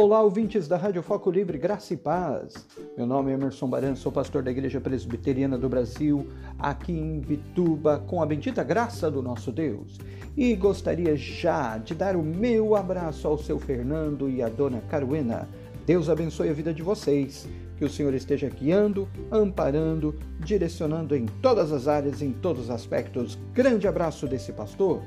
Olá, ouvintes da Rádio Foco Livre, graça e paz. Meu nome é Emerson Baran, sou pastor da Igreja Presbiteriana do Brasil, aqui em Vituba, com a bendita graça do nosso Deus. E gostaria já de dar o meu abraço ao seu Fernando e à dona Caruena. Deus abençoe a vida de vocês. Que o Senhor esteja guiando, amparando, direcionando em todas as áreas, em todos os aspectos. Grande abraço desse pastor.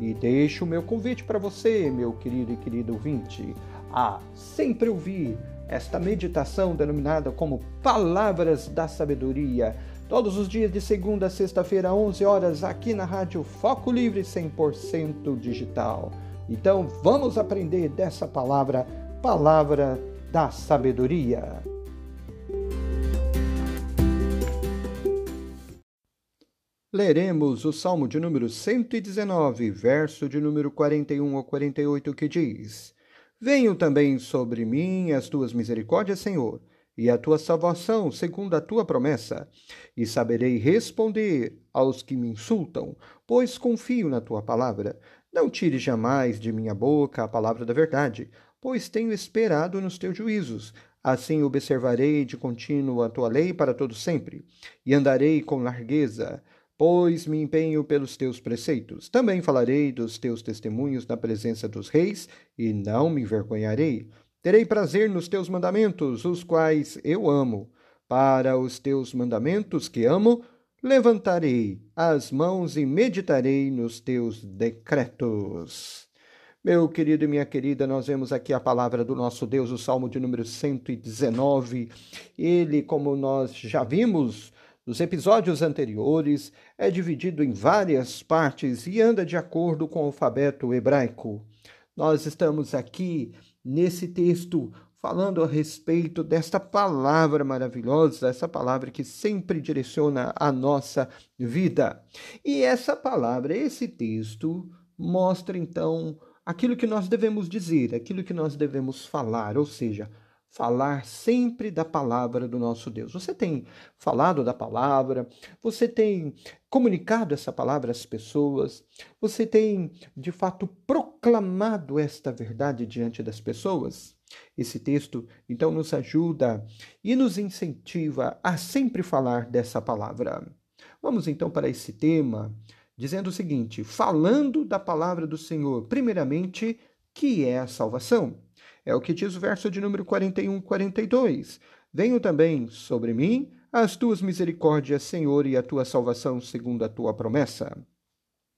E deixo o meu convite para você, meu querido e querido ouvinte a sempre ouvir esta meditação denominada como Palavras da Sabedoria, todos os dias de segunda a sexta-feira, 11 horas, aqui na Rádio Foco Livre 100% digital. Então, vamos aprender dessa palavra, Palavra da Sabedoria. Leremos o Salmo de número 119, verso de número 41 ao 48, que diz: Venham também sobre mim as tuas misericórdias, Senhor, e a tua salvação, segundo a tua promessa, e saberei responder aos que me insultam, pois confio na tua palavra. Não tire jamais de minha boca a palavra da verdade, pois tenho esperado nos teus juízos. Assim observarei de contínuo a tua lei para todo sempre, e andarei com largueza pois me empenho pelos teus preceitos. Também falarei dos teus testemunhos na presença dos reis, e não me envergonharei. Terei prazer nos teus mandamentos, os quais eu amo. Para os teus mandamentos que amo, levantarei as mãos e meditarei nos teus decretos. Meu querido e minha querida, nós vemos aqui a palavra do nosso Deus, o Salmo de número 119. Ele, como nós já vimos, nos episódios anteriores, é dividido em várias partes e anda de acordo com o alfabeto hebraico. Nós estamos aqui nesse texto falando a respeito desta palavra maravilhosa, essa palavra que sempre direciona a nossa vida. E essa palavra, esse texto, mostra então aquilo que nós devemos dizer, aquilo que nós devemos falar, ou seja, falar sempre da palavra do nosso Deus. Você tem falado da palavra, você tem comunicado essa palavra às pessoas, você tem de fato proclamado esta verdade diante das pessoas? Esse texto então nos ajuda e nos incentiva a sempre falar dessa palavra. Vamos então para esse tema, dizendo o seguinte: falando da palavra do Senhor, primeiramente, que é a salvação. É o que diz o verso de número 41, 42. Venho também sobre mim as tuas misericórdias, Senhor, e a tua salvação segundo a tua promessa.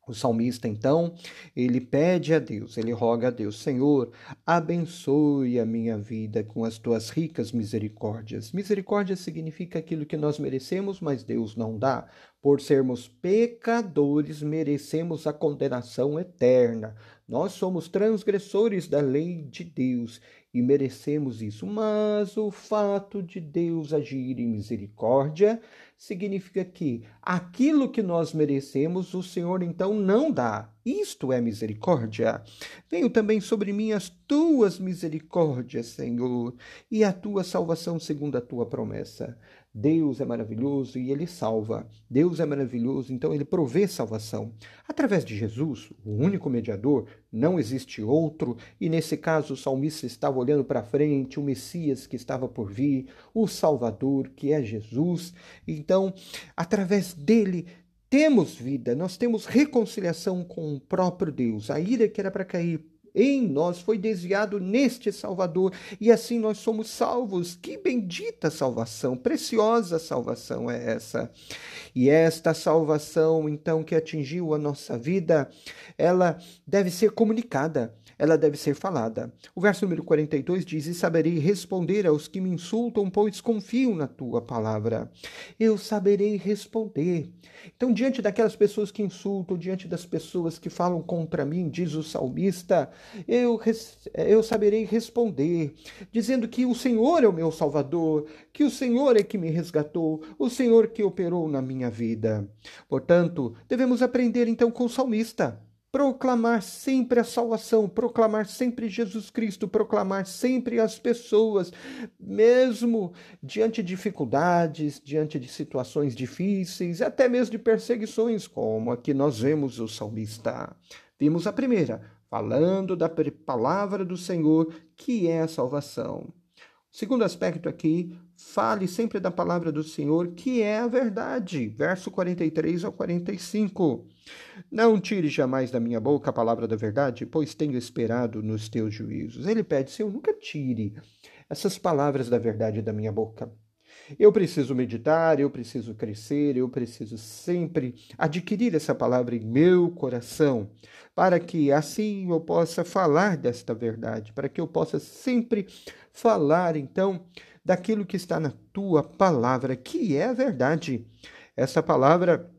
O salmista, então, ele pede a Deus, ele roga a Deus: Senhor, abençoe a minha vida com as tuas ricas misericórdias. Misericórdia significa aquilo que nós merecemos, mas Deus não dá. Por sermos pecadores, merecemos a condenação eterna. Nós somos transgressores da lei de Deus e merecemos isso. Mas o fato de Deus agir em misericórdia significa que aquilo que nós merecemos, o Senhor então não dá. Isto é misericórdia. Venho também sobre mim as tuas misericórdias, Senhor, e a tua salvação segundo a tua promessa. Deus é maravilhoso e ele salva. Deus é maravilhoso, então ele provê salvação. Através de Jesus, o único mediador, não existe outro, e nesse caso o salmista estava olhando para frente, o Messias que estava por vir, o Salvador, que é Jesus. Então, através dele, temos vida, nós temos reconciliação com o próprio Deus. A ira que era para cair em nós foi desviado neste Salvador e assim nós somos salvos. Que bendita salvação, preciosa salvação é essa. E esta salvação, então, que atingiu a nossa vida, ela deve ser comunicada ela deve ser falada. O verso número 42 diz: E saberei responder aos que me insultam, pois confio na tua palavra. Eu saberei responder. Então, diante daquelas pessoas que insultam, diante das pessoas que falam contra mim, diz o salmista, eu, eu saberei responder, dizendo que o Senhor é o meu Salvador, que o Senhor é que me resgatou, o Senhor que operou na minha vida. Portanto, devemos aprender então com o salmista proclamar sempre a salvação, proclamar sempre Jesus Cristo, proclamar sempre as pessoas, mesmo diante de dificuldades, diante de situações difíceis, até mesmo de perseguições, como aqui nós vemos o salmista. Vimos a primeira, falando da palavra do Senhor, que é a salvação. Segundo aspecto aqui, fale sempre da palavra do Senhor, que é a verdade. Verso 43 ao 45. Não tire jamais da minha boca a palavra da verdade, pois tenho esperado nos teus juízos. Ele pede, Senhor, nunca tire essas palavras da verdade da minha boca. Eu preciso meditar, eu preciso crescer, eu preciso sempre adquirir essa palavra em meu coração, para que assim eu possa falar desta verdade, para que eu possa sempre falar então daquilo que está na tua palavra, que é a verdade. Essa palavra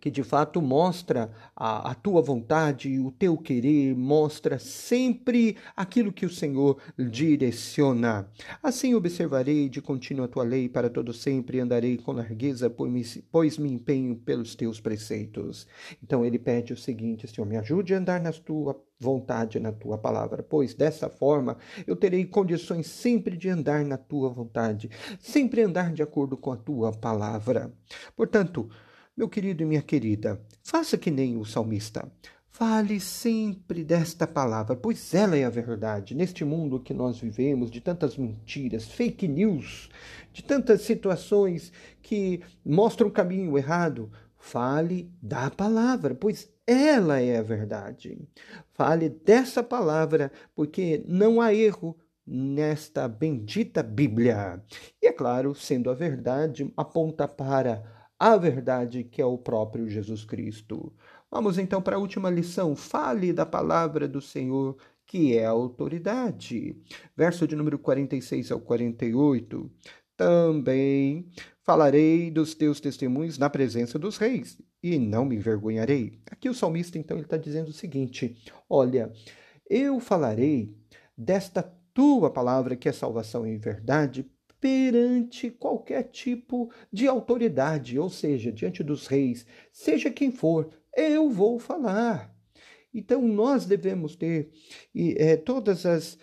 que de fato mostra a, a, tua vontade, o teu querer, mostra sempre aquilo que o Senhor direciona. Assim observarei de contínuo a tua lei para todo sempre, andarei com largueza, pois me empenho pelos teus preceitos. Então ele pede o seguinte, Senhor, me ajude a andar na tua vontade, na tua palavra, pois dessa forma eu terei condições sempre de andar na tua vontade, sempre andar de acordo com a tua palavra. Portanto, meu querido e minha querida, faça que nem o salmista. Fale sempre desta palavra, pois ela é a verdade. Neste mundo que nós vivemos, de tantas mentiras, fake news, de tantas situações que mostram o caminho errado, fale da palavra, pois ela é a verdade. Fale dessa palavra, porque não há erro nesta bendita Bíblia. E é claro, sendo a verdade, aponta para a verdade que é o próprio Jesus Cristo. Vamos então para a última lição. Fale da palavra do Senhor, que é a autoridade. Verso de número 46 ao 48. Também falarei dos teus testemunhos na presença dos reis, e não me envergonharei. Aqui o salmista, então, ele está dizendo o seguinte: Olha, eu falarei desta tua palavra, que é salvação e verdade, perante qualquer tipo de autoridade, ou seja, diante dos reis, seja quem for, eu vou falar. Então nós devemos ter é, todas as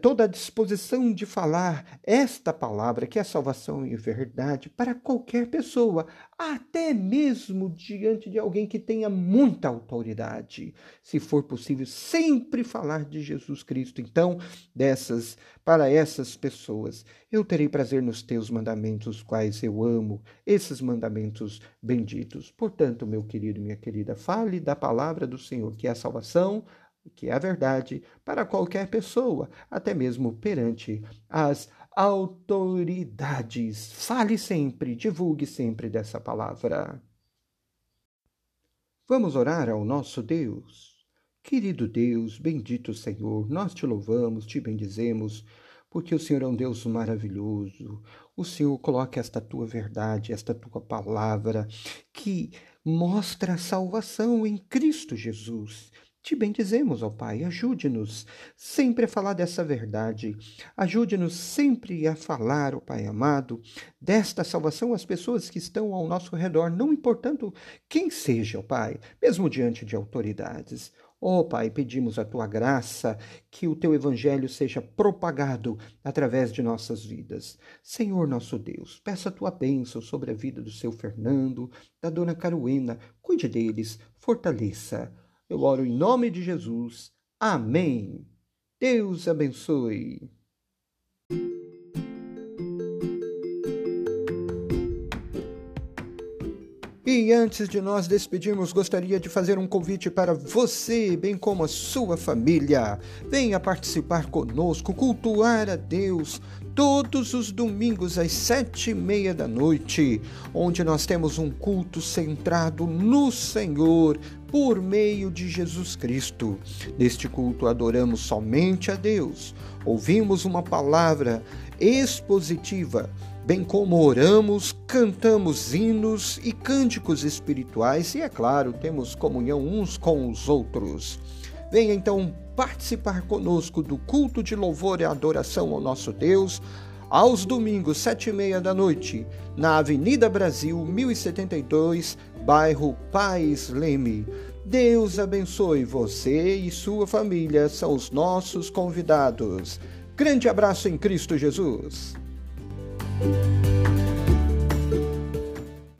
toda a disposição de falar esta palavra, que é salvação e verdade, para qualquer pessoa, até mesmo diante de alguém que tenha muita autoridade. Se for possível, sempre falar de Jesus Cristo. Então, dessas, para essas pessoas, eu terei prazer nos teus mandamentos, os quais eu amo, esses mandamentos benditos. Portanto, meu querido minha querida, fale da palavra do Senhor, que é a salvação, que é a verdade para qualquer pessoa, até mesmo perante as autoridades. Fale sempre, divulgue sempre dessa palavra. Vamos orar ao nosso Deus. Querido Deus, bendito Senhor, nós te louvamos, te bendizemos, porque o Senhor é um Deus maravilhoso. O Senhor coloca esta tua verdade, esta tua palavra, que mostra a salvação em Cristo Jesus. Te bendizemos, ó Pai, ajude-nos sempre a falar dessa verdade, ajude-nos sempre a falar, ó Pai amado, desta salvação às pessoas que estão ao nosso redor, não importando quem seja, ó Pai, mesmo diante de autoridades. Ó Pai, pedimos a tua graça, que o teu evangelho seja propagado através de nossas vidas. Senhor nosso Deus, peça a tua bênção sobre a vida do seu Fernando, da dona Caruena, cuide deles, fortaleça eu oro em nome de Jesus. Amém. Deus abençoe. E antes de nós despedirmos, gostaria de fazer um convite para você, bem como a sua família. Venha participar conosco, cultuar a Deus todos os domingos às sete e meia da noite, onde nós temos um culto centrado no Senhor por meio de Jesus Cristo. Neste culto adoramos somente a Deus, ouvimos uma palavra expositiva bem como oramos, cantamos hinos e cânticos espirituais e, é claro, temos comunhão uns com os outros. Venha então participar conosco do culto de louvor e adoração ao nosso Deus, aos domingos, sete e meia da noite, na Avenida Brasil, 1072, bairro Paz Leme. Deus abençoe você e sua família, são os nossos convidados. Grande abraço em Cristo Jesus.